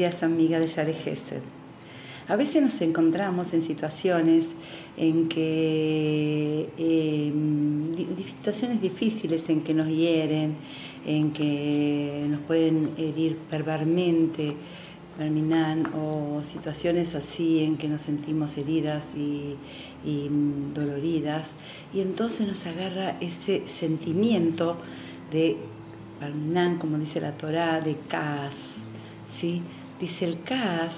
queridas amigas de Share Gesed. A veces nos encontramos en situaciones en que, eh, situaciones difíciles en que nos hieren, en que nos pueden herir verbalmente, o situaciones así en que nos sentimos heridas y, doloridas, y entonces nos agarra ese sentimiento de como dice la Torah, de Kaas. ¿sí? Dice el Kaas,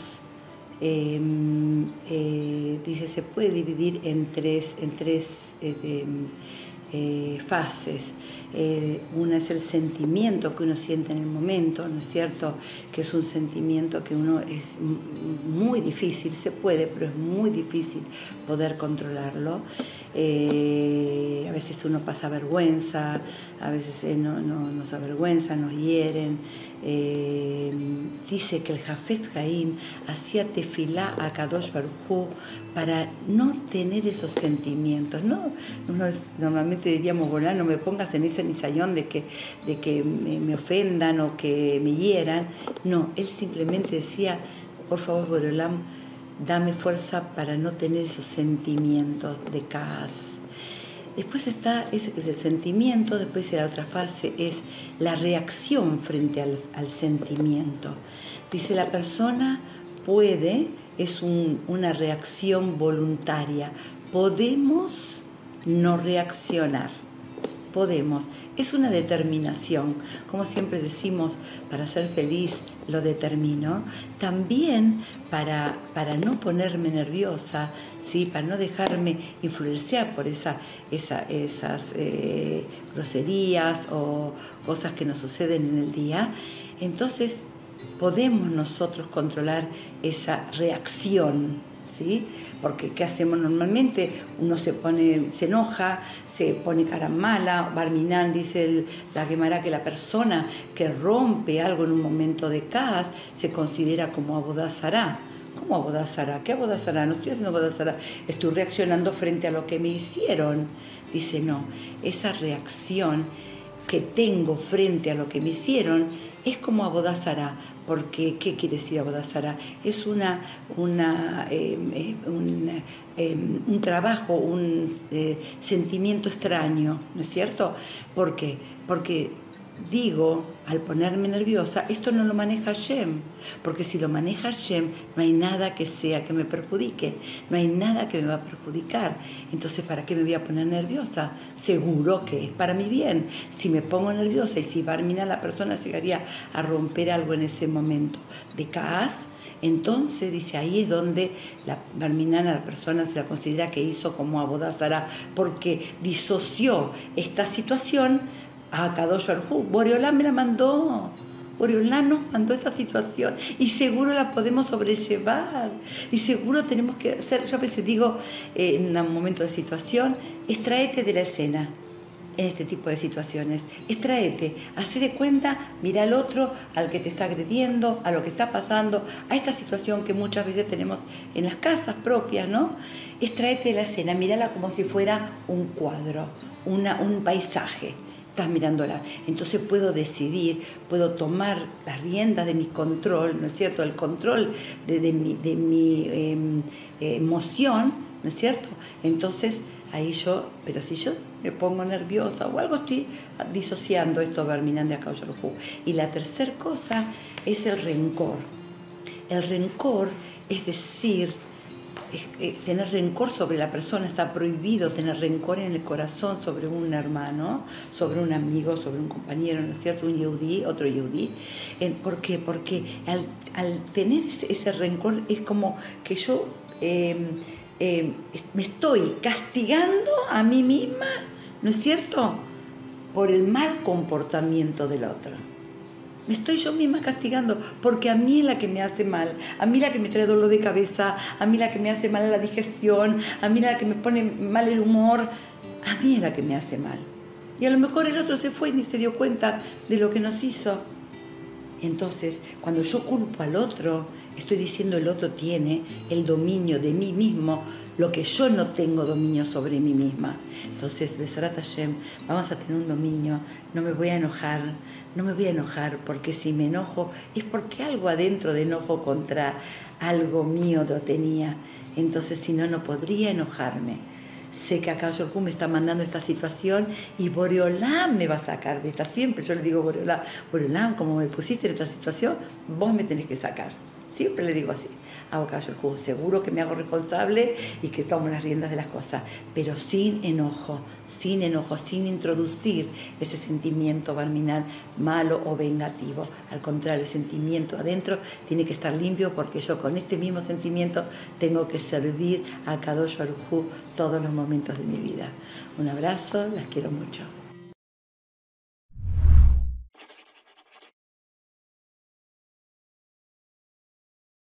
em, eh, dice, se puede dividir en tres, en tres eh, eh, fases. Eh, una es el sentimiento que uno siente en el momento, ¿no es cierto? Que es un sentimiento que uno es muy difícil, se puede, pero es muy difícil poder controlarlo. Eh, a veces uno pasa vergüenza, a veces eh, no, nos avergüenza, nos hieren. dice que el Jafet Jaim hacía tefilá a Kadosh Baruj para no tener esos sentimientos. No, normalmente diríamos, bueno, no me pongas en ese ensayón de que, de que me, ofendan o que me hieran. No, él simplemente decía, por favor, Borolam, dame fuerza para no tener esos sentimientos de caos. Después está ese que el sentimiento, después la otra fase es la reacción frente al, sentimiento. Dice la persona puede, es una reacción voluntaria. Podemos no reaccionar podemos. Es una determinación, como siempre decimos, para ser feliz lo determino, también para, para no ponerme nerviosa, ¿sí? para no dejarme influenciar por esa, esas eh, groserías o cosas que nos suceden en el día. Entonces podemos nosotros controlar esa reacción Porque ¿qué hacemos normalmente? Uno se pone, se enoja, se pone cara mala, Barminan dice la quemará que la persona que rompe algo en un momento de caos se considera como abodazará. ¿Cómo abodazará? ¿Qué abodazará? No estoy haciendo abodazará, estoy reaccionando frente a lo que me hicieron. Dice, no, esa reacción que tengo frente a lo que me hicieron es como abodazará porque ¿qué quiere decir Abodazara? Es una, una, em, eh, un, em, un, trabajo, un eh, sentimiento extraño, ¿no es cierto? ¿Por qué? Porque digo, al ponerme nerviosa, esto no lo maneja Shem, porque si lo maneja Shem, no hay nada que sea que me perjudique, no hay nada que me va a perjudicar. Entonces, ¿para qué me voy a poner nerviosa? Seguro que es para mi bien. Si me pongo nerviosa y si Barmina la persona llegaría a romper algo en ese momento de Kaas, entonces dice ahí es donde la Barminana, la persona se la considera que hizo como abodazara, porque disoció esta situación a Kadosh Arjú. Boreolán me la mandó. Boreolán nos mandó esta situación y seguro la podemos sobrellevar y seguro tenemos que hacer, yo a veces digo eh, en un momento de situación, extraete de la escena en este tipo de situaciones, extraete, hace de cuenta, mira al otro, al que te está agrediendo, a lo que está pasando, a esta situación que muchas veces tenemos en las casas propias, ¿no? Extraete de la escena, mírala como si fuera un cuadro, una, un paisaje estás mirándola. Entonces puedo decidir, puedo tomar las riendas de mi control, ¿no es cierto? El control de, mi, em, emoción, ¿no es cierto? Entonces ahí yo, pero si yo me pongo nerviosa o algo, estoy disociando esto de acá Y la tercera cosa es el rencor. El rencor es decir, tener rencor sobre la persona, está prohibido tener rencor en el corazón sobre un hermano, sobre un amigo, sobre un compañero, ¿no es cierto? Un yudí, otro yudí. ¿Por qué? Porque al, tener ese, rencor es como que yo em, em, me estoy castigando a mí misma, ¿no es cierto? Por el mal comportamiento del otro. Me estoy yo misma castigando porque a mí es la que me hace mal, a mí la que me trae dolor de cabeza, a mí la que me hace mal la digestión, a mí la que me pone mal el humor, a mí es la que me hace mal. Y a lo mejor el otro se fue y ni se dio cuenta de lo que nos hizo. Entonces, cuando yo culpo al otro, estoy diciendo el otro tiene el dominio de mí mismo, lo que yo no tengo dominio sobre mí misma. Entonces, Besarat Hashem, vamos a tener un dominio, no me voy a enojar, no me voy a enojar, porque si me enojo es porque algo adentro de enojo contra algo mío lo tenía. Entonces, si no, no podría enojarme. Sé que acá Yoku me está mandando esta situación y Boreolam me va a sacar de esta. Siempre yo le digo Boreolam, Boreolam, como me pusiste en esta situación, vos me tenés que sacar. Siempre le digo así. Hago caso al jugo, seguro que me hago responsable y que tomo las riendas de las cosas, pero sin enojo, sin enojo, sin introducir ese sentimiento barminal malo o vengativo. Al contrario, el sentimiento adentro tiene que estar limpio porque yo con este mismo sentimiento tengo que servir a Kadosh Baruj todos los momentos de mi vida. Un abrazo, las quiero mucho.